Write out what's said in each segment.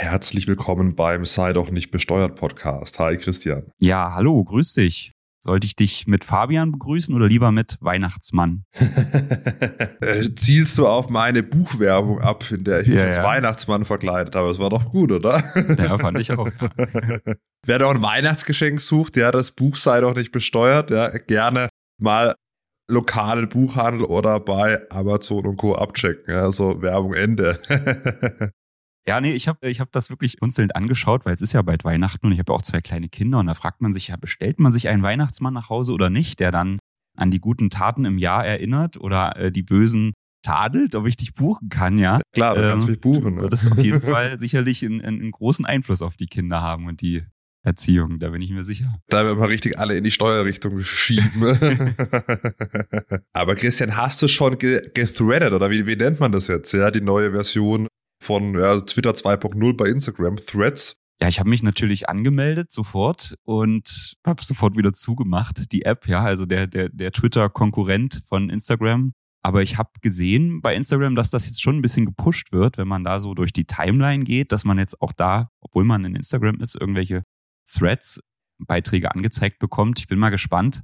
Herzlich willkommen beim Sei doch nicht besteuert Podcast. Hi Christian. Ja, hallo, grüß dich. Sollte ich dich mit Fabian begrüßen oder lieber mit Weihnachtsmann? Zielst du auf meine Buchwerbung ab, in der ich mich ja, als ja. Weihnachtsmann verkleidet habe? Das war doch gut, oder? Ja, fand ich auch. Ja. Wer doch ein Weihnachtsgeschenk sucht, ja, das Buch sei doch nicht besteuert, ja, gerne mal lokalen Buchhandel oder bei Amazon und Co. abchecken. Ja, so Werbung Ende. Ja, nee, ich habe ich hab das wirklich unzelnd angeschaut, weil es ist ja bald Weihnachten und ich habe auch zwei kleine Kinder und da fragt man sich ja, bestellt man sich einen Weihnachtsmann nach Hause oder nicht, der dann an die guten Taten im Jahr erinnert oder äh, die bösen tadelt, ob ich dich buchen kann, ja. Klar, du ähm, kannst mich buchen. Ne? Das auf jeden Fall sicherlich einen, einen großen Einfluss auf die Kinder haben und die Erziehung, da bin ich mir sicher. Da werden wir richtig alle in die Steuerrichtung schieben. Aber Christian, hast du schon gethreadet oder wie, wie nennt man das jetzt? Ja, die neue Version von ja, Twitter 2.0 bei Instagram, Threads. Ja, ich habe mich natürlich angemeldet sofort und habe sofort wieder zugemacht, die App, ja, also der, der, der Twitter-Konkurrent von Instagram. Aber ich habe gesehen bei Instagram, dass das jetzt schon ein bisschen gepusht wird, wenn man da so durch die Timeline geht, dass man jetzt auch da, obwohl man in Instagram ist, irgendwelche Threads, Beiträge angezeigt bekommt. Ich bin mal gespannt,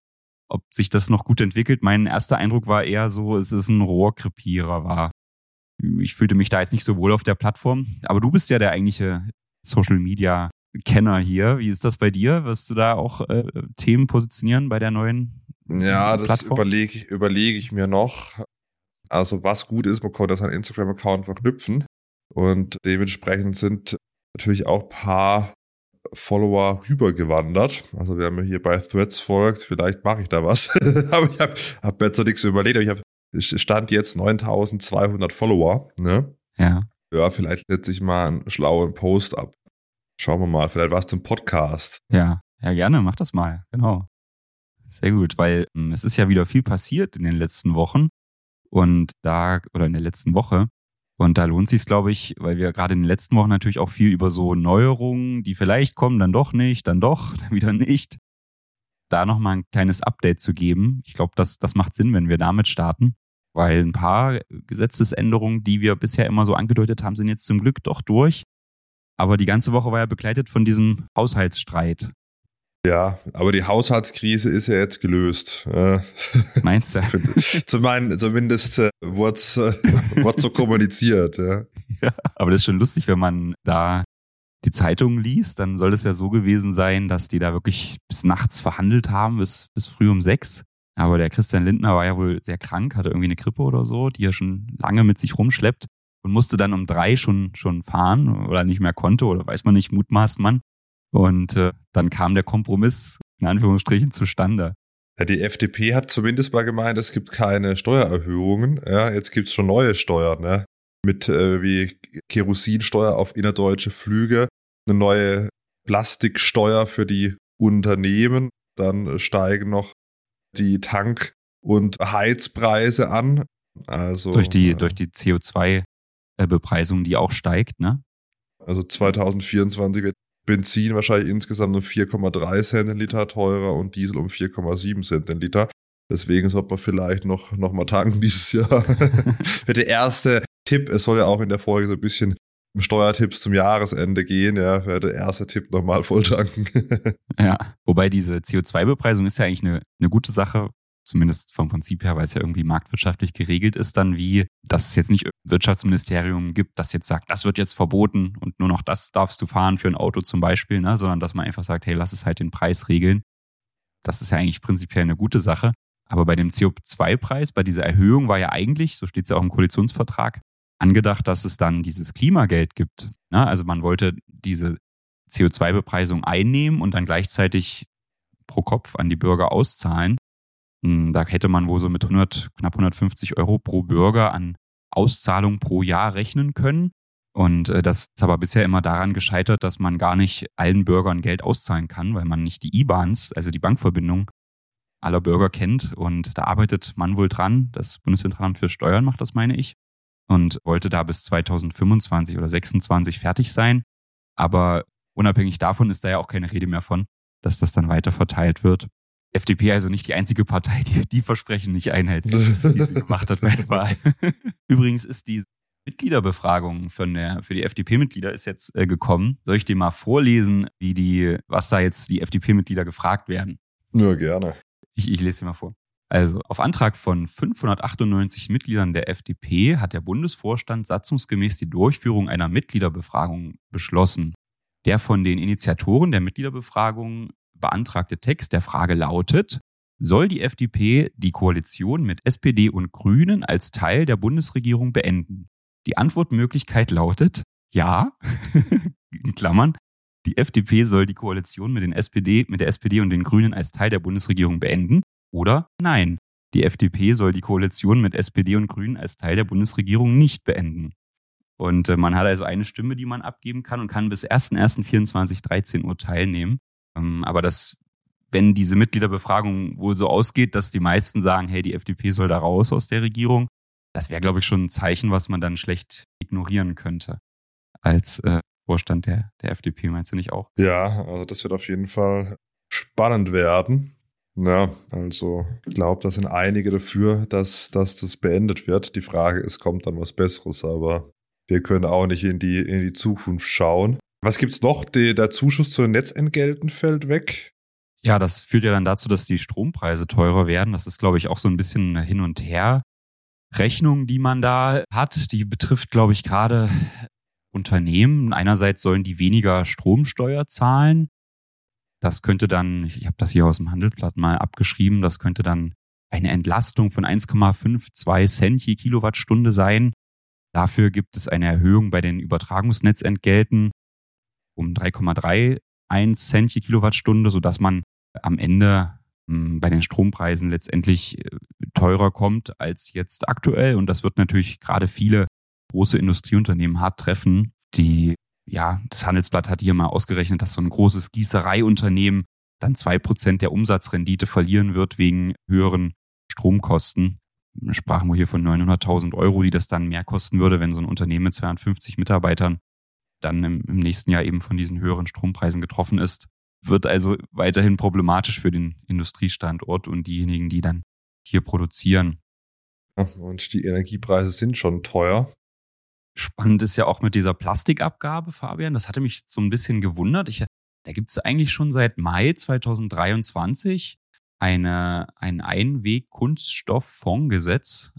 ob sich das noch gut entwickelt. Mein erster Eindruck war eher so, es ist ein Rohrkrepierer war ich fühlte mich da jetzt nicht so wohl auf der Plattform. Aber du bist ja der eigentliche Social Media Kenner hier. Wie ist das bei dir? Wirst du da auch äh, Themen positionieren bei der neuen Ja, das überlege ich, überleg ich mir noch. Also was gut ist, man konnte seinen Instagram-Account verknüpfen. Und dementsprechend sind natürlich auch paar Follower rübergewandert. Also wer mir hier bei Threads folgt, vielleicht mache ich da was. aber ich habe hab besser nichts überlegt. Aber ich habe stand jetzt 9200 Follower, ne? Ja. Ja, vielleicht setze ich mal einen schlauen Post ab. Schauen wir mal, vielleicht was zum Podcast. Ja, ja, gerne, mach das mal, genau. Sehr gut, weil ähm, es ist ja wieder viel passiert in den letzten Wochen und da, oder in der letzten Woche. Und da lohnt sich glaube ich, weil wir gerade in den letzten Wochen natürlich auch viel über so Neuerungen, die vielleicht kommen, dann doch nicht, dann doch, dann wieder nicht, da nochmal ein kleines Update zu geben. Ich glaube, das, das macht Sinn, wenn wir damit starten weil ein paar Gesetzesänderungen, die wir bisher immer so angedeutet haben, sind jetzt zum Glück doch durch. Aber die ganze Woche war ja begleitet von diesem Haushaltsstreit. Ja, aber die Haushaltskrise ist ja jetzt gelöst. Meinst du? Zumindest äh, wurde es äh, so kommuniziert. Ja. ja, aber das ist schon lustig, wenn man da die Zeitungen liest, dann soll es ja so gewesen sein, dass die da wirklich bis nachts verhandelt haben, bis, bis früh um sechs. Aber der Christian Lindner war ja wohl sehr krank, hatte irgendwie eine Grippe oder so, die er schon lange mit sich rumschleppt und musste dann um drei schon, schon fahren oder nicht mehr konnte oder weiß man nicht, mutmaßt man. Und äh, dann kam der Kompromiss in Anführungsstrichen zustande. Ja, die FDP hat zumindest mal gemeint, es gibt keine Steuererhöhungen. Ja, jetzt gibt's schon neue Steuern, ne? Mit äh, wie Kerosinsteuer auf innerdeutsche Flüge, eine neue Plastiksteuer für die Unternehmen. Dann steigen noch die Tank- und Heizpreise an. Also, durch die, äh, durch die CO2-Bepreisung, die auch steigt, ne? Also 2024 wird Benzin wahrscheinlich insgesamt um 4,3 Cent den Liter teurer und Diesel um 4,7 Cent den Liter. Deswegen sollte man vielleicht noch, noch mal tanken dieses Jahr. der erste Tipp, es soll ja auch in der Folge so ein bisschen Steuertipps zum Jahresende gehen, ja, wäre der erste Tipp nochmal voll tanken. ja, wobei diese CO2-Bepreisung ist ja eigentlich eine, eine gute Sache, zumindest vom Prinzip her, weil es ja irgendwie marktwirtschaftlich geregelt ist, dann wie, dass es jetzt nicht Wirtschaftsministerium gibt, das jetzt sagt, das wird jetzt verboten und nur noch das darfst du fahren für ein Auto zum Beispiel, ne, sondern dass man einfach sagt, hey, lass es halt den Preis regeln. Das ist ja eigentlich prinzipiell eine gute Sache. Aber bei dem CO2-Preis, bei dieser Erhöhung war ja eigentlich, so steht es ja auch im Koalitionsvertrag, angedacht, dass es dann dieses Klimageld gibt. Ne? Also man wollte diese CO2-Bepreisung einnehmen und dann gleichzeitig pro Kopf an die Bürger auszahlen. Hm, da hätte man wohl so mit 100, knapp 150 Euro pro Bürger an Auszahlung pro Jahr rechnen können. Und äh, das ist aber bisher immer daran gescheitert, dass man gar nicht allen Bürgern Geld auszahlen kann, weil man nicht die IBANs, also die Bankverbindung aller Bürger kennt. Und da arbeitet man wohl dran. Das Bundeszentralamt für Steuern macht das, meine ich und wollte da bis 2025 oder 26 fertig sein. Aber unabhängig davon ist da ja auch keine Rede mehr von, dass das dann weiter verteilt wird. FDP also nicht die einzige Partei, die die Versprechen nicht einhält, die sie gemacht hat bei der Wahl. Übrigens ist die Mitgliederbefragung von der, für die FDP-Mitglieder ist jetzt äh, gekommen. Soll ich dir mal vorlesen, wie die, was da jetzt die FDP-Mitglieder gefragt werden? Nur gerne. Ich, ich lese dir mal vor. Also, auf Antrag von 598 Mitgliedern der FDP hat der Bundesvorstand satzungsgemäß die Durchführung einer Mitgliederbefragung beschlossen. Der von den Initiatoren der Mitgliederbefragung beantragte Text der Frage lautet, soll die FDP die Koalition mit SPD und Grünen als Teil der Bundesregierung beenden? Die Antwortmöglichkeit lautet ja, in Klammern, die FDP soll die Koalition mit, den SPD, mit der SPD und den Grünen als Teil der Bundesregierung beenden oder nein, die FDP soll die Koalition mit SPD und Grünen als Teil der Bundesregierung nicht beenden. Und äh, man hat also eine Stimme, die man abgeben kann und kann bis 1.1.24 13 Uhr teilnehmen. Ähm, aber das, wenn diese Mitgliederbefragung wohl so ausgeht, dass die meisten sagen, hey, die FDP soll da raus aus der Regierung, das wäre, glaube ich, schon ein Zeichen, was man dann schlecht ignorieren könnte als äh, Vorstand der, der FDP, meinst du nicht auch? Ja, also das wird auf jeden Fall spannend werden. Ja, also ich glaube, da sind einige dafür, dass, dass das beendet wird. Die Frage ist, kommt dann was Besseres, aber wir können auch nicht in die, in die Zukunft schauen. Was gibt's noch? Die, der Zuschuss zu den Netzentgelten fällt weg. Ja, das führt ja dann dazu, dass die Strompreise teurer werden. Das ist, glaube ich, auch so ein bisschen hin und her. Rechnung, die man da hat, die betrifft, glaube ich, gerade Unternehmen. Einerseits sollen die weniger Stromsteuer zahlen. Das könnte dann, ich habe das hier aus dem Handelsblatt mal abgeschrieben, das könnte dann eine Entlastung von 1,52 Cent je Kilowattstunde sein. Dafür gibt es eine Erhöhung bei den Übertragungsnetzentgelten um 3,31 Cent je Kilowattstunde, sodass man am Ende hm, bei den Strompreisen letztendlich äh, teurer kommt als jetzt aktuell. Und das wird natürlich gerade viele große Industrieunternehmen hart treffen, die, ja, das Handelsblatt hat hier mal ausgerechnet, dass so ein großes Gießereiunternehmen dann zwei Prozent der Umsatzrendite verlieren wird wegen höheren Stromkosten. Sprachen wir hier von 900.000 Euro, die das dann mehr kosten würde, wenn so ein Unternehmen mit 250 Mitarbeitern dann im, im nächsten Jahr eben von diesen höheren Strompreisen getroffen ist. Wird also weiterhin problematisch für den Industriestandort und diejenigen, die dann hier produzieren. Und die Energiepreise sind schon teuer. Spannend ist ja auch mit dieser Plastikabgabe, Fabian. Das hatte mich so ein bisschen gewundert. Ich, da gibt es eigentlich schon seit Mai 2023 eine, ein Einweg-Kunststofffondsgesetz,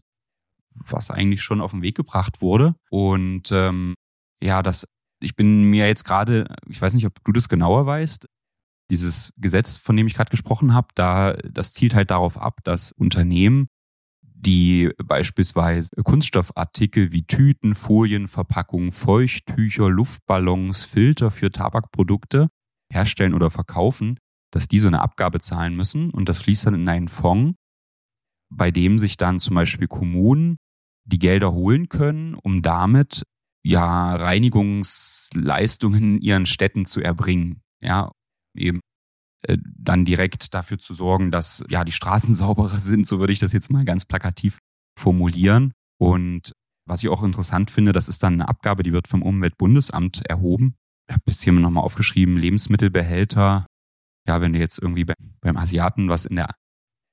was eigentlich schon auf den Weg gebracht wurde. Und ähm, ja, das, ich bin mir jetzt gerade, ich weiß nicht, ob du das genauer weißt, dieses Gesetz, von dem ich gerade gesprochen habe, da, das zielt halt darauf ab, dass Unternehmen die beispielsweise Kunststoffartikel wie Tüten, Folien, Verpackungen, Feuchttücher, Luftballons, Filter für Tabakprodukte herstellen oder verkaufen, dass die so eine Abgabe zahlen müssen und das fließt dann in einen Fonds, bei dem sich dann zum Beispiel Kommunen die Gelder holen können, um damit ja Reinigungsleistungen in ihren Städten zu erbringen. Ja, eben dann direkt dafür zu sorgen, dass ja die Straßen sauberer sind, so würde ich das jetzt mal ganz plakativ formulieren. Und was ich auch interessant finde, das ist dann eine Abgabe, die wird vom Umweltbundesamt erhoben. Ich habe bis hier nochmal aufgeschrieben, Lebensmittelbehälter. Ja, wenn du jetzt irgendwie beim Asiaten was in der,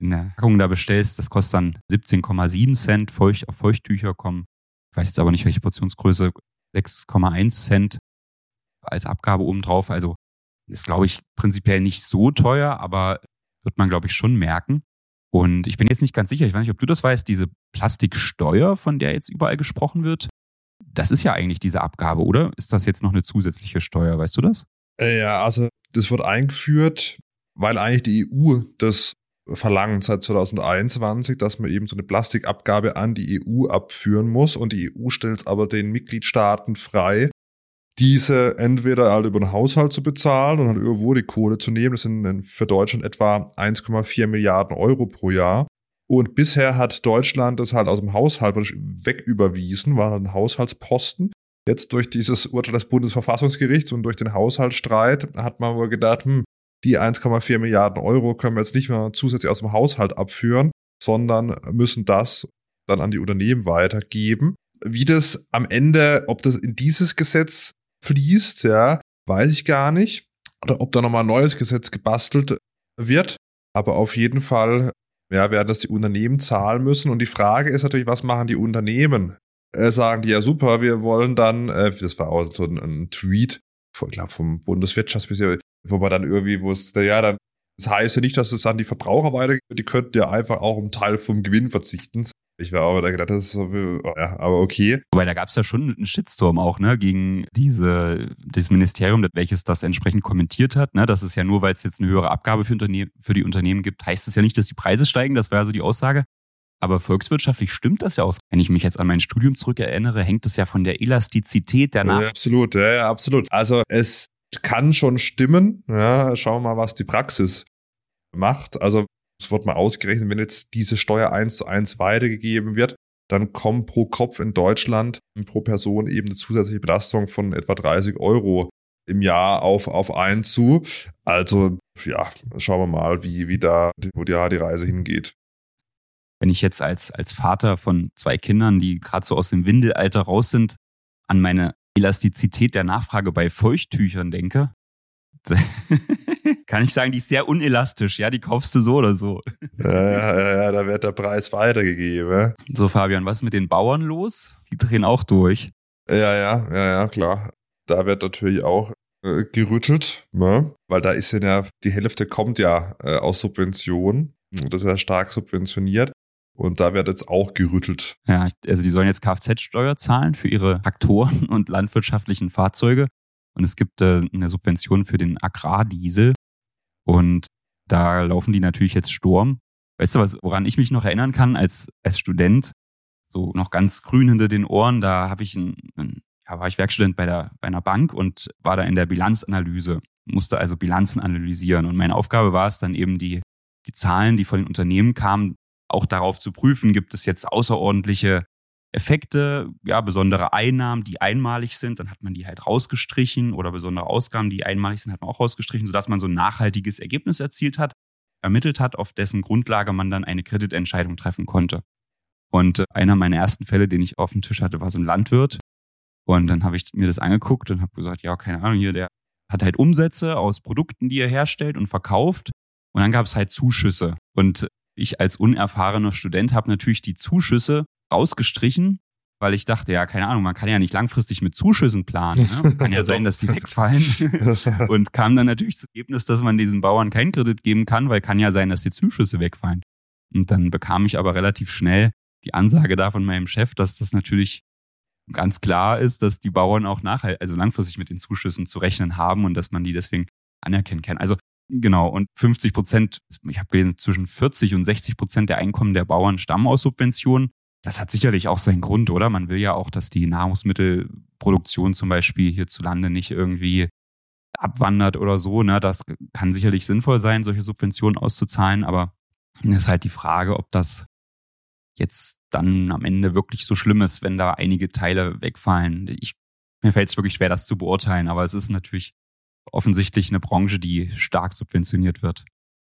in der Packung da bestellst, das kostet dann 17,7 Cent. Feucht, auf Feuchttücher kommen, ich weiß jetzt aber nicht, welche Portionsgröße, 6,1 Cent als Abgabe obendrauf. Also ist, glaube ich, prinzipiell nicht so teuer, aber wird man, glaube ich, schon merken. Und ich bin jetzt nicht ganz sicher, ich weiß nicht, ob du das weißt, diese Plastiksteuer, von der jetzt überall gesprochen wird, das ist ja eigentlich diese Abgabe, oder? Ist das jetzt noch eine zusätzliche Steuer, weißt du das? Äh, ja, also das wird eingeführt, weil eigentlich die EU das verlangt seit 2021, dass man eben so eine Plastikabgabe an die EU abführen muss und die EU stellt es aber den Mitgliedstaaten frei, diese entweder halt über den Haushalt zu bezahlen und dann irgendwo die Kohle zu nehmen. Das sind für Deutschland etwa 1,4 Milliarden Euro pro Jahr. Und bisher hat Deutschland das halt aus dem Haushalt wegüberwiesen, war ein Haushaltsposten. Jetzt durch dieses Urteil des Bundesverfassungsgerichts und durch den Haushaltsstreit hat man wohl gedacht, hm, die 1,4 Milliarden Euro können wir jetzt nicht mehr zusätzlich aus dem Haushalt abführen, sondern müssen das dann an die Unternehmen weitergeben. Wie das am Ende, ob das in dieses Gesetz fließt, ja, weiß ich gar nicht. Oder ob da nochmal ein neues Gesetz gebastelt wird. Aber auf jeden Fall, ja, werden das die Unternehmen zahlen müssen. Und die Frage ist natürlich, was machen die Unternehmen äh, sagen die ja super, wir wollen dann, äh, das war auch so ein, ein Tweet, ich glaube vom Bundeswirtschaftsministerium, wo man dann irgendwie, es, ja, dann, das heißt ja nicht, dass es an die Verbraucher weitergeht, die könnten ja einfach auch einen Teil vom Gewinn verzichten. Ich war auch da gedacht, das ist so, ja, aber okay. Wobei, da gab es ja schon einen Shitstorm auch, ne, gegen diese, dieses Ministerium, welches das entsprechend kommentiert hat, ne, dass es ja nur, weil es jetzt eine höhere Abgabe für, für die Unternehmen gibt, heißt es ja nicht, dass die Preise steigen, das war ja so die Aussage. Aber volkswirtschaftlich stimmt das ja aus. Wenn ich mich jetzt an mein Studium zurückerinnere, hängt es ja von der Elastizität der Nach. Ja, absolut, ja, ja, absolut. Also es kann schon stimmen. Ja, schauen wir mal, was die Praxis macht. Also es wird mal ausgerechnet, wenn jetzt diese Steuer eins zu eins weitergegeben wird, dann kommt pro Kopf in Deutschland pro Person eben eine zusätzliche Belastung von etwa 30 Euro im Jahr auf, auf einen zu. Also, ja, schauen wir mal, wie, wie da, wo die, die Reise hingeht wenn ich jetzt als, als Vater von zwei Kindern, die gerade so aus dem Windelalter raus sind, an meine Elastizität der Nachfrage bei Feuchttüchern denke, kann ich sagen, die ist sehr unelastisch. Ja, die kaufst du so oder so. Ja, ja, ja, da wird der Preis weitergegeben. So, Fabian, was ist mit den Bauern los? Die drehen auch durch. Ja, ja, ja, ja, klar. Da wird natürlich auch äh, gerüttelt, ne? weil da ist ja die Hälfte kommt ja äh, aus Subventionen. Das ist ja stark subventioniert. Und da wird jetzt auch gerüttelt. Ja, also die sollen jetzt Kfz-Steuer zahlen für ihre Traktoren und landwirtschaftlichen Fahrzeuge. Und es gibt äh, eine Subvention für den Agrardiesel. Und da laufen die natürlich jetzt Sturm. Weißt du, was, woran ich mich noch erinnern kann als, als Student? So noch ganz grün hinter den Ohren, da habe ich ein, ein, ja, war ich Werkstudent bei, der, bei einer Bank und war da in der Bilanzanalyse, musste also Bilanzen analysieren. Und meine Aufgabe war es dann eben, die, die Zahlen, die von den Unternehmen kamen, auch darauf zu prüfen, gibt es jetzt außerordentliche Effekte, ja, besondere Einnahmen, die einmalig sind, dann hat man die halt rausgestrichen oder besondere Ausgaben, die einmalig sind, hat man auch rausgestrichen, sodass man so ein nachhaltiges Ergebnis erzielt hat, ermittelt hat, auf dessen Grundlage man dann eine Kreditentscheidung treffen konnte. Und äh, einer meiner ersten Fälle, den ich auf dem Tisch hatte, war so ein Landwirt. Und dann habe ich mir das angeguckt und habe gesagt, ja, keine Ahnung, hier, der hat halt Umsätze aus Produkten, die er herstellt und verkauft. Und dann gab es halt Zuschüsse. Und ich als unerfahrener Student habe natürlich die Zuschüsse rausgestrichen, weil ich dachte, ja, keine Ahnung, man kann ja nicht langfristig mit Zuschüssen planen. Ne? Kann ja sein, dass die wegfallen. und kam dann natürlich zum Ergebnis, dass man diesen Bauern keinen Kredit geben kann, weil kann ja sein, dass die Zuschüsse wegfallen. Und dann bekam ich aber relativ schnell die Ansage da von meinem Chef, dass das natürlich ganz klar ist, dass die Bauern auch nachher, also langfristig mit den Zuschüssen zu rechnen haben und dass man die deswegen anerkennen kann. Also Genau, und 50 Prozent, ich habe gelesen, zwischen 40 und 60 Prozent der Einkommen der Bauern stammen aus Subventionen. Das hat sicherlich auch seinen Grund, oder? Man will ja auch, dass die Nahrungsmittelproduktion zum Beispiel hierzulande nicht irgendwie abwandert oder so. Ne? Das kann sicherlich sinnvoll sein, solche Subventionen auszuzahlen, aber es ist halt die Frage, ob das jetzt dann am Ende wirklich so schlimm ist, wenn da einige Teile wegfallen. Ich, mir fällt es wirklich schwer, das zu beurteilen, aber es ist natürlich offensichtlich eine Branche, die stark subventioniert wird.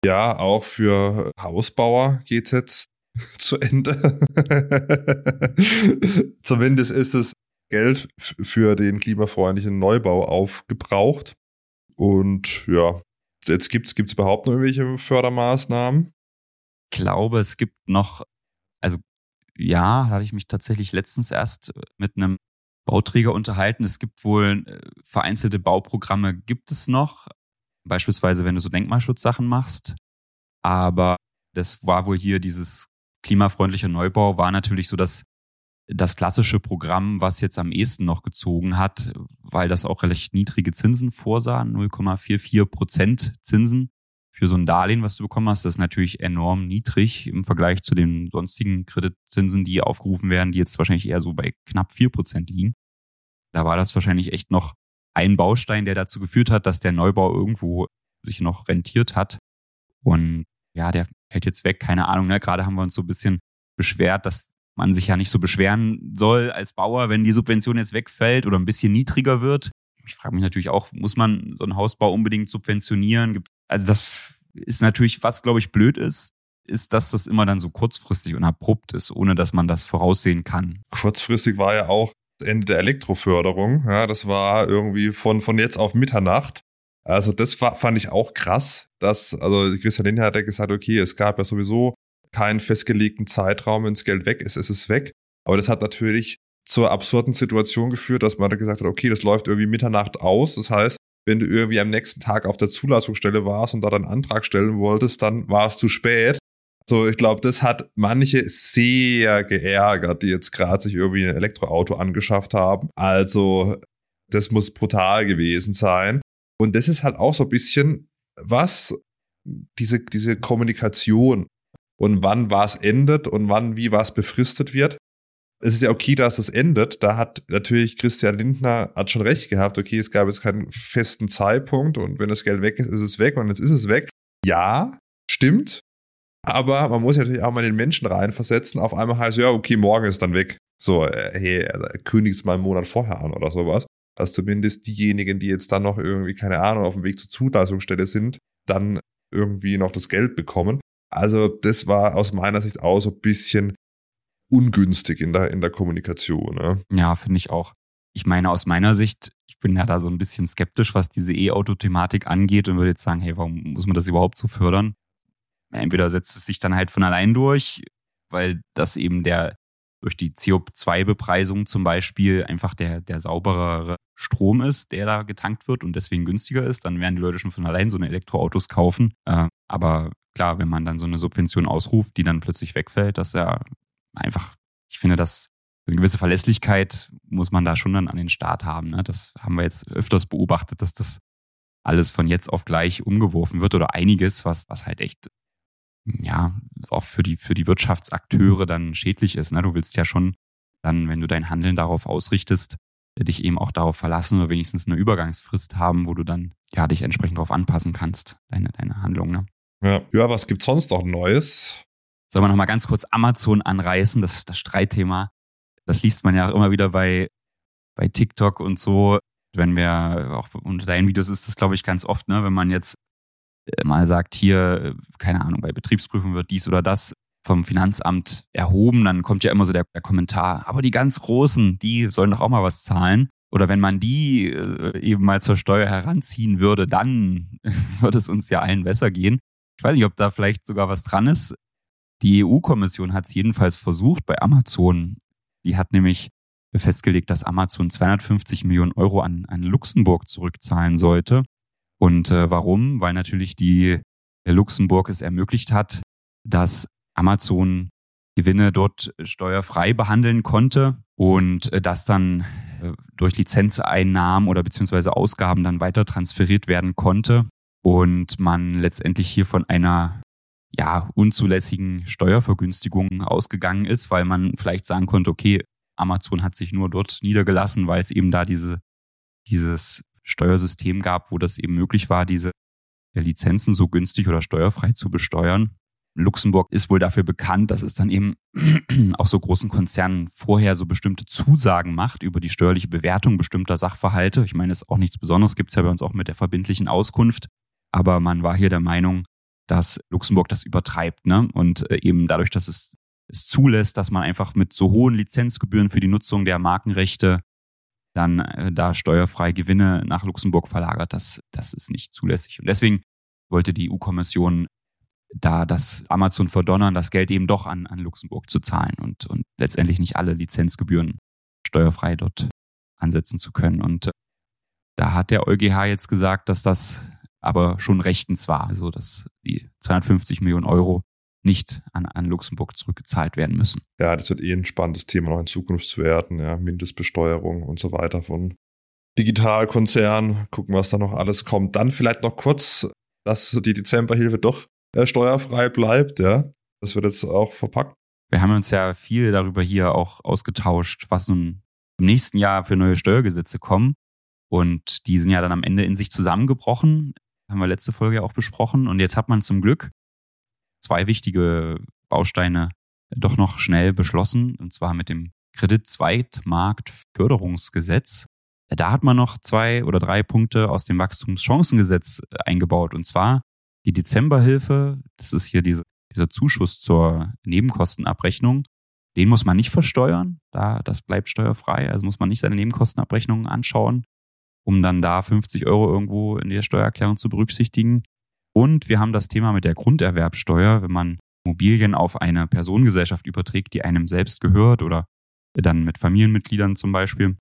Ja, auch für Hausbauer geht es jetzt zu Ende. Zumindest ist es Geld für den klimafreundlichen Neubau aufgebraucht. Und ja, jetzt gibt es überhaupt noch irgendwelche Fördermaßnahmen? Ich glaube, es gibt noch, also ja, hatte ich mich tatsächlich letztens erst mit einem Bauträger unterhalten. Es gibt wohl äh, vereinzelte Bauprogramme, gibt es noch. Beispielsweise, wenn du so Denkmalschutzsachen machst. Aber das war wohl hier dieses klimafreundliche Neubau, war natürlich so das, das klassische Programm, was jetzt am ehesten noch gezogen hat, weil das auch recht niedrige Zinsen vorsah, 0,44 Prozent Zinsen für so ein Darlehen, was du bekommen hast. Das ist natürlich enorm niedrig im Vergleich zu den sonstigen Kreditzinsen, die aufgerufen werden, die jetzt wahrscheinlich eher so bei knapp vier Prozent liegen. Da war das wahrscheinlich echt noch ein Baustein, der dazu geführt hat, dass der Neubau irgendwo sich noch rentiert hat. Und ja, der fällt jetzt weg, keine Ahnung. Ne? Gerade haben wir uns so ein bisschen beschwert, dass man sich ja nicht so beschweren soll als Bauer, wenn die Subvention jetzt wegfällt oder ein bisschen niedriger wird. Ich frage mich natürlich auch, muss man so einen Hausbau unbedingt subventionieren? Also das ist natürlich, was glaube ich blöd ist, ist, dass das immer dann so kurzfristig und abrupt ist, ohne dass man das voraussehen kann. Kurzfristig war ja auch Ende der Elektroförderung. Ja, das war irgendwie von, von jetzt auf Mitternacht. Also das fand ich auch krass, dass, also Christian Lindner hat ja gesagt, okay, es gab ja sowieso keinen festgelegten Zeitraum, wenn das Geld weg ist, ist es weg. Aber das hat natürlich zur absurden Situation geführt, dass man da gesagt hat, okay, das läuft irgendwie Mitternacht aus. Das heißt, wenn du irgendwie am nächsten Tag auf der Zulassungsstelle warst und da dann einen Antrag stellen wolltest, dann war es zu spät. So, ich glaube, das hat manche sehr geärgert, die jetzt gerade sich irgendwie ein Elektroauto angeschafft haben. Also, das muss brutal gewesen sein. Und das ist halt auch so ein bisschen was, diese, diese Kommunikation und wann was endet und wann wie was befristet wird. Es ist ja okay, dass es endet. Da hat natürlich Christian Lindner hat schon recht gehabt. Okay, es gab jetzt keinen festen Zeitpunkt und wenn das Geld weg ist, ist es weg und jetzt ist es weg. Ja, stimmt. Aber man muss natürlich auch mal den Menschen reinversetzen. Auf einmal heißt ja, okay, morgen ist dann weg. So, äh, hey, also, es mal einen Monat vorher an oder sowas. Dass zumindest diejenigen, die jetzt dann noch irgendwie, keine Ahnung, auf dem Weg zur Zulassungsstelle sind, dann irgendwie noch das Geld bekommen. Also das war aus meiner Sicht auch so ein bisschen ungünstig in der, in der Kommunikation. Ne? Ja, finde ich auch. Ich meine, aus meiner Sicht, ich bin ja da so ein bisschen skeptisch, was diese E-Auto-Thematik angeht und würde jetzt sagen, hey, warum muss man das überhaupt so fördern? Entweder setzt es sich dann halt von allein durch, weil das eben der durch die CO2-Bepreisung zum Beispiel einfach der, der sauberere Strom ist, der da getankt wird und deswegen günstiger ist, dann werden die Leute schon von allein so eine Elektroautos kaufen. Äh, aber klar, wenn man dann so eine Subvention ausruft, die dann plötzlich wegfällt, das ist ja einfach, ich finde, dass eine gewisse Verlässlichkeit muss man da schon dann an den Start haben. Ne? Das haben wir jetzt öfters beobachtet, dass das alles von jetzt auf gleich umgeworfen wird oder einiges, was, was halt echt ja, auch für die, für die Wirtschaftsakteure dann schädlich ist. Ne? Du willst ja schon dann, wenn du dein Handeln darauf ausrichtest, dich eben auch darauf verlassen oder wenigstens eine Übergangsfrist haben, wo du dann ja dich entsprechend darauf anpassen kannst, deine, deine Handlung. Ne? Ja. ja, was gibt's sonst noch Neues? Sollen wir nochmal ganz kurz Amazon anreißen, das ist das Streitthema. Das liest man ja auch immer wieder bei, bei TikTok und so. Wenn wir auch unter deinen Videos ist das, glaube ich, ganz oft, ne, wenn man jetzt äh, mal sagt, hier, äh, keine Ahnung, bei Betriebsprüfung wird dies oder das vom Finanzamt erhoben, dann kommt ja immer so der, der Kommentar, aber die ganz Großen, die sollen doch auch mal was zahlen. Oder wenn man die äh, eben mal zur Steuer heranziehen würde, dann würde es uns ja allen besser gehen. Ich weiß nicht, ob da vielleicht sogar was dran ist. Die EU-Kommission hat es jedenfalls versucht bei Amazon. Die hat nämlich festgelegt, dass Amazon 250 Millionen Euro an, an Luxemburg zurückzahlen sollte. Und äh, warum? Weil natürlich die Luxemburg es ermöglicht hat, dass Amazon Gewinne dort steuerfrei behandeln konnte und äh, das dann äh, durch Lizenzeinnahmen oder beziehungsweise Ausgaben dann weiter transferiert werden konnte und man letztendlich hier von einer ja, unzulässigen Steuervergünstigung ausgegangen ist, weil man vielleicht sagen konnte, okay, Amazon hat sich nur dort niedergelassen, weil es eben da diese, dieses Steuersystem gab, wo das eben möglich war, diese Lizenzen so günstig oder steuerfrei zu besteuern. Luxemburg ist wohl dafür bekannt, dass es dann eben auch so großen Konzernen vorher so bestimmte Zusagen macht über die steuerliche Bewertung bestimmter Sachverhalte. Ich meine, das ist auch nichts Besonderes, gibt es ja bei uns auch mit der verbindlichen Auskunft. Aber man war hier der Meinung, dass Luxemburg das übertreibt. Ne? Und äh, eben dadurch, dass es es zulässt, dass man einfach mit so hohen Lizenzgebühren für die Nutzung der Markenrechte dann äh, da steuerfrei Gewinne nach Luxemburg verlagert. Das, das ist nicht zulässig. Und deswegen wollte die EU-Kommission da das Amazon verdonnern, das Geld eben doch an, an Luxemburg zu zahlen und, und letztendlich nicht alle Lizenzgebühren steuerfrei dort ansetzen zu können. Und äh, da hat der EuGH jetzt gesagt, dass das aber schon rechtens war. Also, dass die 250 Millionen Euro nicht an, an Luxemburg zurückgezahlt werden müssen. Ja, das wird eh ein spannendes Thema noch in Zukunft zu werden. Ja, Mindestbesteuerung und so weiter von Digitalkonzernen. Gucken, was da noch alles kommt. Dann vielleicht noch kurz, dass die Dezemberhilfe doch äh, steuerfrei bleibt. Ja, das wird jetzt auch verpackt. Wir haben uns ja viel darüber hier auch ausgetauscht, was nun im nächsten Jahr für neue Steuergesetze kommen. Und die sind ja dann am Ende in sich zusammengebrochen. Haben wir letzte Folge auch besprochen. Und jetzt hat man zum Glück zwei wichtige Bausteine doch noch schnell beschlossen, und zwar mit dem Kreditzweitmarktförderungsgesetz. Da hat man noch zwei oder drei Punkte aus dem Wachstumschancengesetz äh, eingebaut, und zwar die Dezemberhilfe, das ist hier diese, dieser Zuschuss zur Nebenkostenabrechnung, den muss man nicht versteuern, da, das bleibt steuerfrei, also muss man nicht seine Nebenkostenabrechnungen anschauen, um dann da 50 Euro irgendwo in der Steuererklärung zu berücksichtigen. Und wir haben das Thema mit der Grunderwerbsteuer, wenn man Immobilien auf eine Personengesellschaft überträgt, die einem selbst gehört oder dann mit Familienmitgliedern zum Beispiel.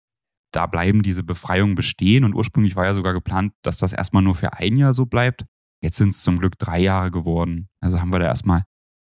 Da bleiben diese Befreiungen bestehen und ursprünglich war ja sogar geplant, dass das erstmal nur für ein Jahr so bleibt. Jetzt sind es zum Glück drei Jahre geworden. Also haben wir da erstmal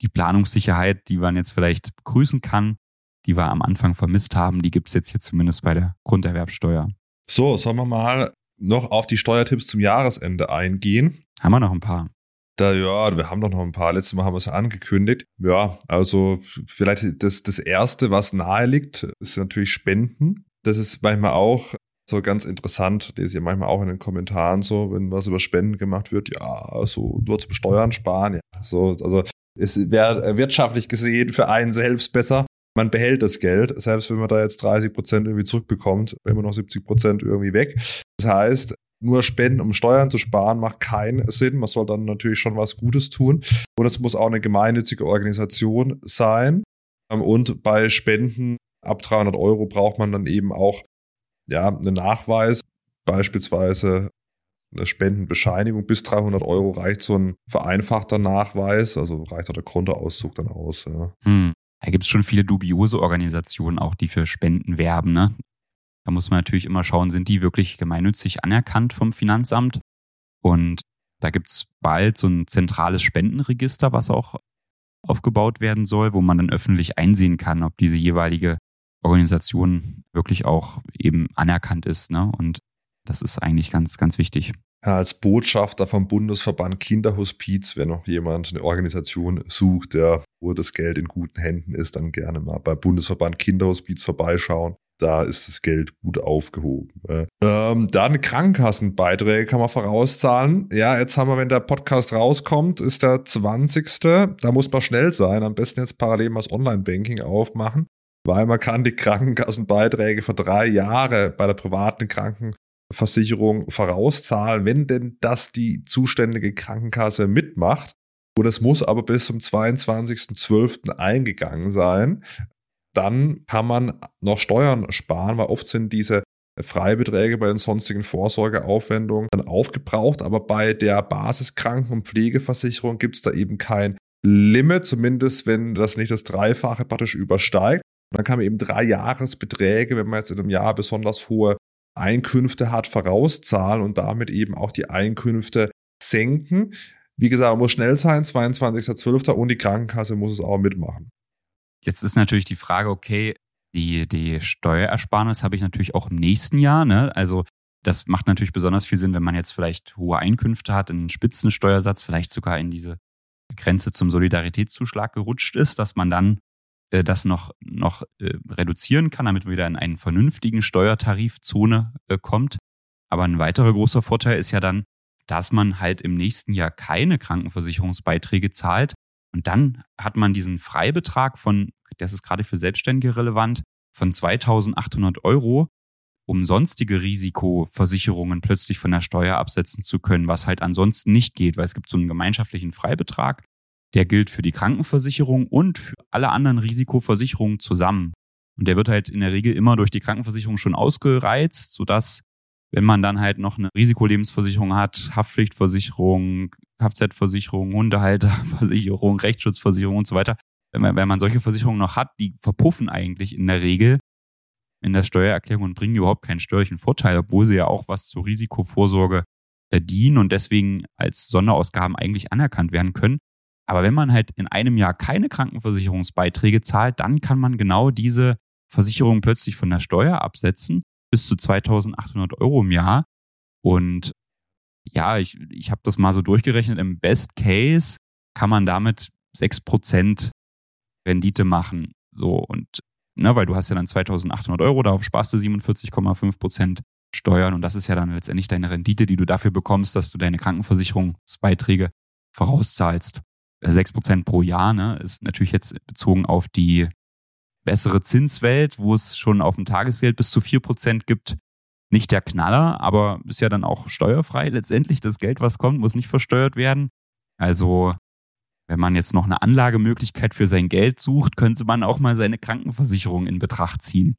die Planungssicherheit, die man jetzt vielleicht begrüßen kann, die wir am Anfang vermisst haben, die gibt es jetzt hier zumindest bei der Grunderwerbsteuer. So, sollen wir mal noch auf die Steuertipps zum Jahresende eingehen? Haben wir noch ein paar? Da, ja, wir haben doch noch ein paar. Letztes Mal haben wir es angekündigt. Ja, also vielleicht das, das erste, was nahe liegt, ist natürlich Spenden. Das ist manchmal auch so ganz interessant. Lese ich manchmal auch in den Kommentaren so, wenn was über Spenden gemacht wird. Ja, so nur zum Steuern sparen. Ja, so, also es wäre wirtschaftlich gesehen für einen selbst besser. Man behält das Geld, selbst wenn man da jetzt 30 Prozent irgendwie zurückbekommt, immer noch 70 Prozent irgendwie weg. Das heißt, nur spenden, um Steuern zu sparen, macht keinen Sinn. Man soll dann natürlich schon was Gutes tun. Und es muss auch eine gemeinnützige Organisation sein. Ähm, und bei Spenden ab 300 Euro braucht man dann eben auch ja, einen Nachweis, beispielsweise eine Spendenbescheinigung. Bis 300 Euro reicht so ein vereinfachter Nachweis, also reicht auch der Kontoauszug dann aus. Ja. Hm. Da gibt es schon viele dubiose Organisationen auch, die für Spenden werben. Ne? Da muss man natürlich immer schauen, sind die wirklich gemeinnützig anerkannt vom Finanzamt? Und da gibt es bald so ein zentrales Spendenregister, was auch aufgebaut werden soll, wo man dann öffentlich einsehen kann, ob diese jeweilige Organisation wirklich auch eben anerkannt ist. Ne? Und das ist eigentlich ganz, ganz wichtig. Ja, als Botschafter vom Bundesverband Kinderhospiz, wenn noch jemand eine Organisation sucht, der, wo das Geld in guten Händen ist, dann gerne mal bei Bundesverband Kinderhospiz vorbeischauen da ist das Geld gut aufgehoben. Ähm, dann Krankenkassenbeiträge kann man vorauszahlen. Ja, jetzt haben wir, wenn der Podcast rauskommt, ist der 20. Da muss man schnell sein. Am besten jetzt parallel mal das Online-Banking aufmachen, weil man kann die Krankenkassenbeiträge für drei Jahre bei der privaten Krankenversicherung vorauszahlen, wenn denn das die zuständige Krankenkasse mitmacht. Und es muss aber bis zum 22.12. eingegangen sein dann kann man noch Steuern sparen, weil oft sind diese Freibeträge bei den sonstigen Vorsorgeaufwendungen dann aufgebraucht, aber bei der Basiskranken- und Pflegeversicherung gibt es da eben kein Limit, zumindest wenn das nicht das Dreifache praktisch übersteigt. Und dann kann man eben drei Jahresbeträge, wenn man jetzt in einem Jahr besonders hohe Einkünfte hat, vorauszahlen und damit eben auch die Einkünfte senken. Wie gesagt, man muss schnell sein, 22.12. und die Krankenkasse muss es auch mitmachen. Jetzt ist natürlich die Frage, okay, die, die Steuerersparnis habe ich natürlich auch im nächsten Jahr. Ne? Also das macht natürlich besonders viel Sinn, wenn man jetzt vielleicht hohe Einkünfte hat, einen Spitzensteuersatz, vielleicht sogar in diese Grenze zum Solidaritätszuschlag gerutscht ist, dass man dann äh, das noch, noch äh, reduzieren kann, damit man wieder in einen vernünftigen Steuertarifzone äh, kommt. Aber ein weiterer großer Vorteil ist ja dann, dass man halt im nächsten Jahr keine Krankenversicherungsbeiträge zahlt, und dann hat man diesen Freibetrag von, das ist gerade für Selbstständige relevant, von 2800 Euro, um sonstige Risikoversicherungen plötzlich von der Steuer absetzen zu können, was halt ansonsten nicht geht, weil es gibt so einen gemeinschaftlichen Freibetrag, der gilt für die Krankenversicherung und für alle anderen Risikoversicherungen zusammen. Und der wird halt in der Regel immer durch die Krankenversicherung schon ausgereizt, sodass wenn man dann halt noch eine Risikolebensversicherung hat, Haftpflichtversicherung, Kfz-Versicherung, Hundehalterversicherung, Rechtsschutzversicherung und so weiter, wenn man, wenn man solche Versicherungen noch hat, die verpuffen eigentlich in der Regel in der Steuererklärung und bringen überhaupt keinen steuerlichen Vorteil, obwohl sie ja auch was zur Risikovorsorge dienen und deswegen als Sonderausgaben eigentlich anerkannt werden können. Aber wenn man halt in einem Jahr keine Krankenversicherungsbeiträge zahlt, dann kann man genau diese Versicherung plötzlich von der Steuer absetzen bis zu 2800 Euro im Jahr. Und ja, ich, ich habe das mal so durchgerechnet. Im Best Case kann man damit 6% Rendite machen. So und, ne, weil du hast ja dann 2800 Euro, darauf sparst du 47,5% Steuern und das ist ja dann letztendlich deine Rendite, die du dafür bekommst, dass du deine Krankenversicherungsbeiträge vorauszahlst. 6% pro Jahr, ne, ist natürlich jetzt bezogen auf die bessere Zinswelt, wo es schon auf dem Tagesgeld bis zu 4% gibt, nicht der Knaller, aber ist ja dann auch steuerfrei letztendlich. Das Geld, was kommt, muss nicht versteuert werden. Also, wenn man jetzt noch eine Anlagemöglichkeit für sein Geld sucht, könnte man auch mal seine Krankenversicherung in Betracht ziehen.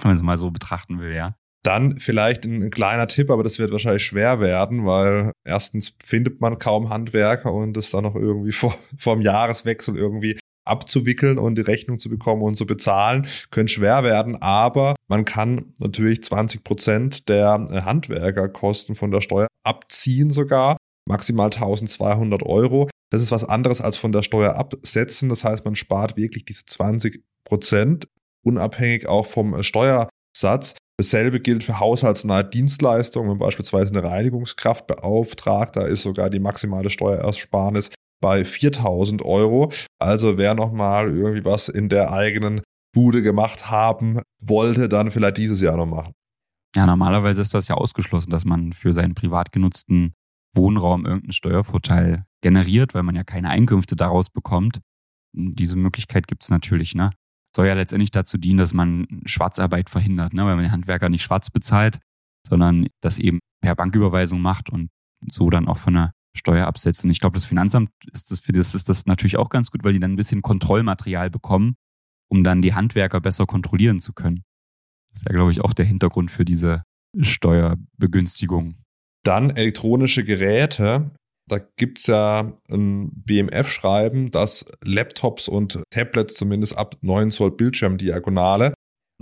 Wenn man es mal so betrachten will, ja. Dann vielleicht ein kleiner Tipp, aber das wird wahrscheinlich schwer werden, weil erstens findet man kaum Handwerker und es dann noch irgendwie vor, vor dem Jahreswechsel irgendwie abzuwickeln und die Rechnung zu bekommen und zu bezahlen, können schwer werden. Aber man kann natürlich 20 Prozent der äh, Handwerkerkosten von der Steuer abziehen sogar, maximal 1200 Euro. Das ist was anderes als von der Steuer absetzen. Das heißt, man spart wirklich diese 20 Prozent, unabhängig auch vom äh, Steuersatz. Dasselbe gilt für haushaltsnahe Dienstleistungen, wenn beispielsweise eine Reinigungskraft beauftragt, da ist sogar die maximale Steuerersparnis bei 4000 Euro. Also wer nochmal irgendwie was in der eigenen Bude gemacht haben wollte, dann vielleicht dieses Jahr noch machen. Ja, normalerweise ist das ja ausgeschlossen, dass man für seinen privat genutzten Wohnraum irgendeinen Steuervorteil generiert, weil man ja keine Einkünfte daraus bekommt. Diese Möglichkeit gibt es natürlich, ne? Soll ja letztendlich dazu dienen, dass man Schwarzarbeit verhindert, ne? weil man den Handwerker nicht schwarz bezahlt, sondern das eben per Banküberweisung macht und so dann auch von der Steuer absetzen. Ich glaube, das Finanzamt ist das, für das ist das natürlich auch ganz gut, weil die dann ein bisschen Kontrollmaterial bekommen, um dann die Handwerker besser kontrollieren zu können. Das ist ja, glaube ich, auch der Hintergrund für diese Steuerbegünstigung. Dann elektronische Geräte. Da gibt es ja ein BMF-Schreiben, dass Laptops und Tablets zumindest ab 9 Zoll Bildschirmdiagonale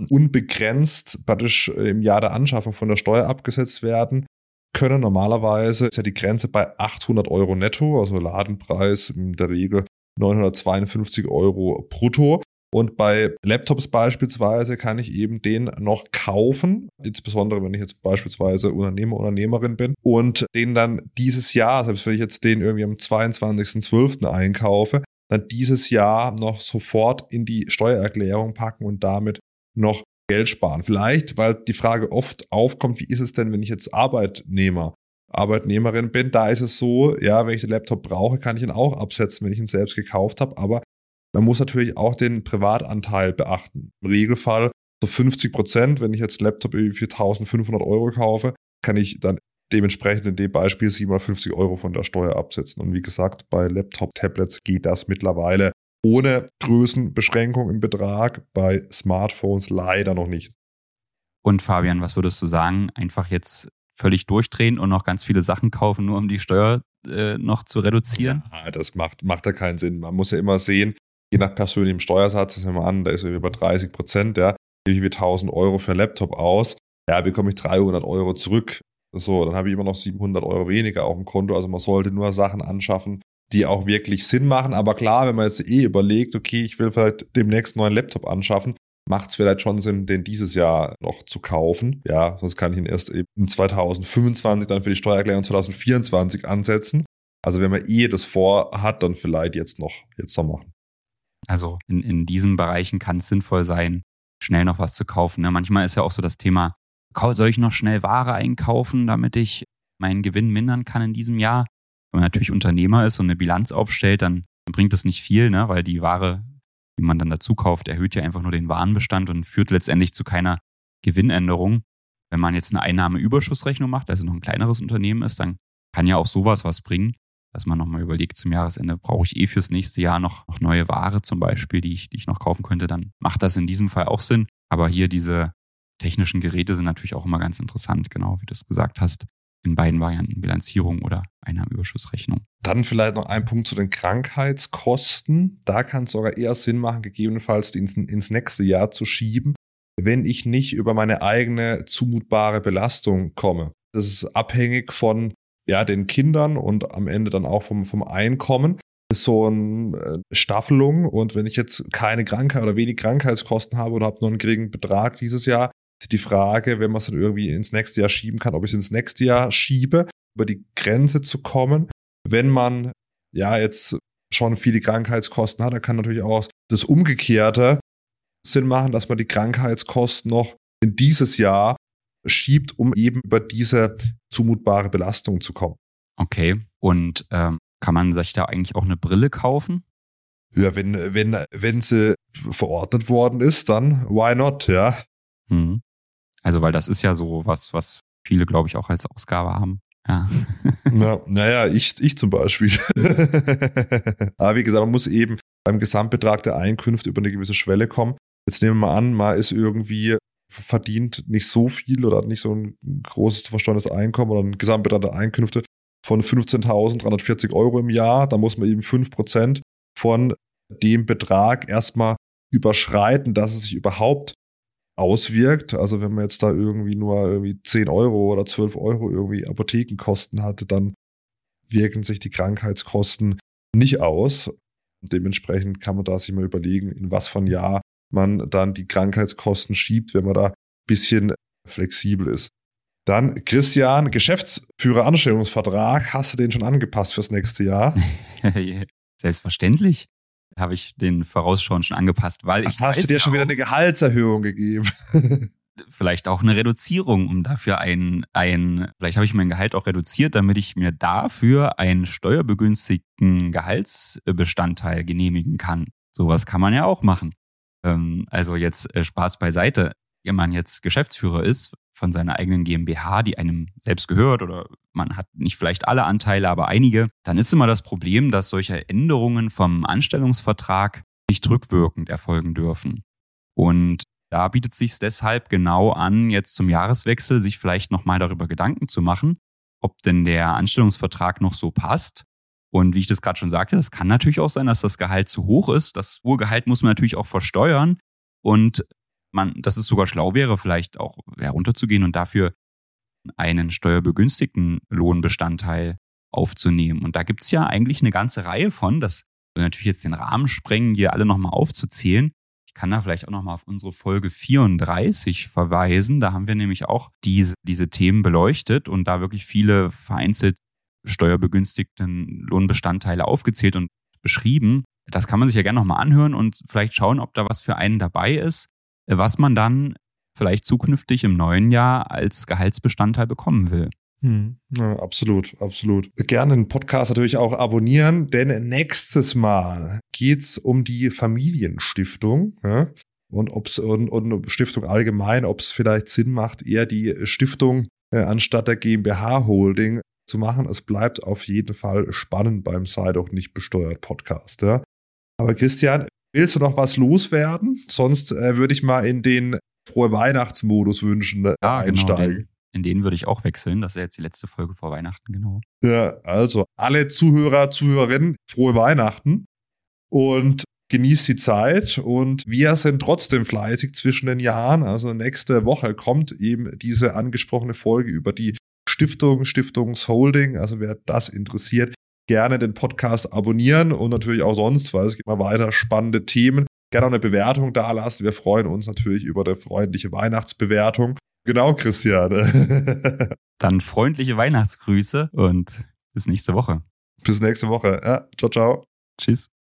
unbegrenzt praktisch im Jahr der Anschaffung von der Steuer abgesetzt werden können. Normalerweise ist ja die Grenze bei 800 Euro netto, also Ladenpreis in der Regel 952 Euro brutto. Und bei Laptops beispielsweise kann ich eben den noch kaufen, insbesondere wenn ich jetzt beispielsweise Unternehmer, Unternehmerin bin und den dann dieses Jahr, selbst wenn ich jetzt den irgendwie am 22.12. einkaufe, dann dieses Jahr noch sofort in die Steuererklärung packen und damit noch Geld sparen. Vielleicht, weil die Frage oft aufkommt, wie ist es denn, wenn ich jetzt Arbeitnehmer, Arbeitnehmerin bin? Da ist es so, ja, wenn ich den Laptop brauche, kann ich ihn auch absetzen, wenn ich ihn selbst gekauft habe. Aber man muss natürlich auch den Privatanteil beachten. Im Regelfall so 50 Prozent, wenn ich jetzt einen Laptop für 1500 Euro kaufe, kann ich dann dementsprechend in dem Beispiel 750 Euro von der Steuer absetzen. Und wie gesagt, bei Laptop-Tablets geht das mittlerweile ohne Größenbeschränkung im Betrag, bei Smartphones leider noch nicht. Und Fabian, was würdest du sagen? Einfach jetzt völlig durchdrehen und noch ganz viele Sachen kaufen, nur um die Steuer äh, noch zu reduzieren? Ja, das macht, macht ja keinen Sinn. Man muss ja immer sehen, je nach persönlichem Steuersatz, das nehmen wir an, da ist er über 30 Prozent, ja, gebe ich wie 1000 Euro für einen Laptop aus, ja, bekomme ich 300 Euro zurück. So, dann habe ich immer noch 700 Euro weniger auf dem Konto. Also man sollte nur Sachen anschaffen, die auch wirklich Sinn machen. Aber klar, wenn man jetzt eh überlegt, okay, ich will vielleicht demnächst einen neuen Laptop anschaffen, macht es vielleicht schon Sinn, den dieses Jahr noch zu kaufen. Ja, sonst kann ich ihn erst in 2025 dann für die Steuererklärung 2024 ansetzen. Also wenn man eh das vorhat, dann vielleicht jetzt noch, jetzt noch machen. Also in, in diesen Bereichen kann es sinnvoll sein, schnell noch was zu kaufen. Ne? Manchmal ist ja auch so das Thema, soll ich noch schnell Ware einkaufen, damit ich meinen Gewinn mindern kann in diesem Jahr? Wenn man natürlich Unternehmer ist und eine Bilanz aufstellt, dann bringt das nicht viel, ne? weil die Ware, die man dann dazu kauft, erhöht ja einfach nur den Warenbestand und führt letztendlich zu keiner Gewinnänderung. Wenn man jetzt eine Einnahmeüberschussrechnung macht, also noch ein kleineres Unternehmen ist, dann kann ja auch sowas was bringen, dass man nochmal überlegt, zum Jahresende brauche ich eh fürs nächste Jahr noch, noch neue Ware zum Beispiel, die ich, die ich noch kaufen könnte, dann macht das in diesem Fall auch Sinn. Aber hier diese technischen Geräte sind natürlich auch immer ganz interessant, genau wie du es gesagt hast in beiden Varianten, Bilanzierung oder Einnahmenüberschussrechnung. Dann vielleicht noch ein Punkt zu den Krankheitskosten. Da kann es sogar eher Sinn machen, gegebenenfalls ins, ins nächste Jahr zu schieben, wenn ich nicht über meine eigene zumutbare Belastung komme. Das ist abhängig von ja, den Kindern und am Ende dann auch vom, vom Einkommen ist so eine äh, Staffelung und wenn ich jetzt keine Krankheit oder wenig Krankheitskosten habe oder habe nur einen geringen Betrag dieses Jahr, die Frage, wenn man es dann irgendwie ins nächste Jahr schieben kann, ob ich es ins nächste Jahr schiebe, über die Grenze zu kommen. Wenn man ja jetzt schon viele Krankheitskosten hat, dann kann natürlich auch das Umgekehrte Sinn machen, dass man die Krankheitskosten noch in dieses Jahr schiebt, um eben über diese zumutbare Belastung zu kommen. Okay, und ähm, kann man sich da eigentlich auch eine Brille kaufen? Ja, wenn, wenn, wenn sie verordnet worden ist, dann why not, ja. Hm. Also, weil das ist ja so was, was viele, glaube ich, auch als Ausgabe haben. Ja. Na, naja, ich, ich zum Beispiel. Aber wie gesagt, man muss eben beim Gesamtbetrag der Einkünfte über eine gewisse Schwelle kommen. Jetzt nehmen wir mal an, man ist irgendwie verdient nicht so viel oder hat nicht so ein großes zu versteuerndes Einkommen oder ein Gesamtbetrag der Einkünfte von 15.340 Euro im Jahr. Da muss man eben 5% von dem Betrag erstmal überschreiten, dass es sich überhaupt auswirkt. Also wenn man jetzt da irgendwie nur irgendwie 10 Euro oder 12 Euro irgendwie Apothekenkosten hatte, dann wirken sich die Krankheitskosten nicht aus. Dementsprechend kann man da sich mal überlegen, in was von Jahr man dann die Krankheitskosten schiebt, wenn man da ein bisschen flexibel ist. Dann, Christian, Geschäftsführer-Anstellungsvertrag, hast du den schon angepasst fürs nächste Jahr? Selbstverständlich habe ich den vorausschauend schon angepasst, weil ich. Ach, hast du dir schon wieder eine Gehaltserhöhung gegeben? vielleicht auch eine Reduzierung, um dafür ein, ein, vielleicht habe ich mein Gehalt auch reduziert, damit ich mir dafür einen steuerbegünstigten Gehaltsbestandteil genehmigen kann. Sowas kann man ja auch machen. Ähm, also jetzt äh, Spaß beiseite. Wenn man jetzt Geschäftsführer ist von seiner eigenen GmbH, die einem selbst gehört oder man hat nicht vielleicht alle Anteile, aber einige, dann ist immer das Problem, dass solche Änderungen vom Anstellungsvertrag nicht rückwirkend erfolgen dürfen. Und da bietet es sich deshalb genau an, jetzt zum Jahreswechsel sich vielleicht nochmal darüber Gedanken zu machen, ob denn der Anstellungsvertrag noch so passt. Und wie ich das gerade schon sagte, das kann natürlich auch sein, dass das Gehalt zu hoch ist. Das hohe Gehalt muss man natürlich auch versteuern. Und man, dass es sogar schlau wäre, vielleicht auch herunterzugehen und dafür einen steuerbegünstigten Lohnbestandteil aufzunehmen. Und da gibt es ja eigentlich eine ganze Reihe von, das will natürlich jetzt den Rahmen sprengen, hier alle nochmal aufzuzählen. Ich kann da vielleicht auch nochmal auf unsere Folge 34 verweisen. Da haben wir nämlich auch diese, diese Themen beleuchtet und da wirklich viele vereinzelt steuerbegünstigten Lohnbestandteile aufgezählt und beschrieben. Das kann man sich ja gerne nochmal anhören und vielleicht schauen, ob da was für einen dabei ist was man dann vielleicht zukünftig im neuen Jahr als Gehaltsbestandteil bekommen will. Hm, ja, absolut, absolut. Gerne den Podcast natürlich auch abonnieren, denn nächstes Mal geht's um die Familienstiftung. Ja? Und ob's und, und Stiftung allgemein, ob es vielleicht Sinn macht, eher die Stiftung äh, anstatt der GmbH Holding zu machen. Es bleibt auf jeden Fall spannend beim Sei doch nicht besteuert Podcast. Ja? Aber Christian, Willst du noch was loswerden? Sonst äh, würde ich mal in den frohe Weihnachtsmodus wünschen äh, ja, einsteigen. Genau, den, in den würde ich auch wechseln. Das ist ja jetzt die letzte Folge vor Weihnachten, genau. Ja, also alle Zuhörer, Zuhörerinnen, frohe Weihnachten und genießt die Zeit und wir sind trotzdem fleißig zwischen den Jahren. Also nächste Woche kommt eben diese angesprochene Folge über die Stiftung, Stiftungsholding. Also wer das interessiert, gerne den Podcast abonnieren und natürlich auch sonst, weil es gibt mal weiter spannende Themen. Gerne auch eine Bewertung da lassen. Wir freuen uns natürlich über eine freundliche Weihnachtsbewertung. Genau, Christian. Dann freundliche Weihnachtsgrüße und bis nächste Woche. Bis nächste Woche. Ja, ciao, ciao. Tschüss.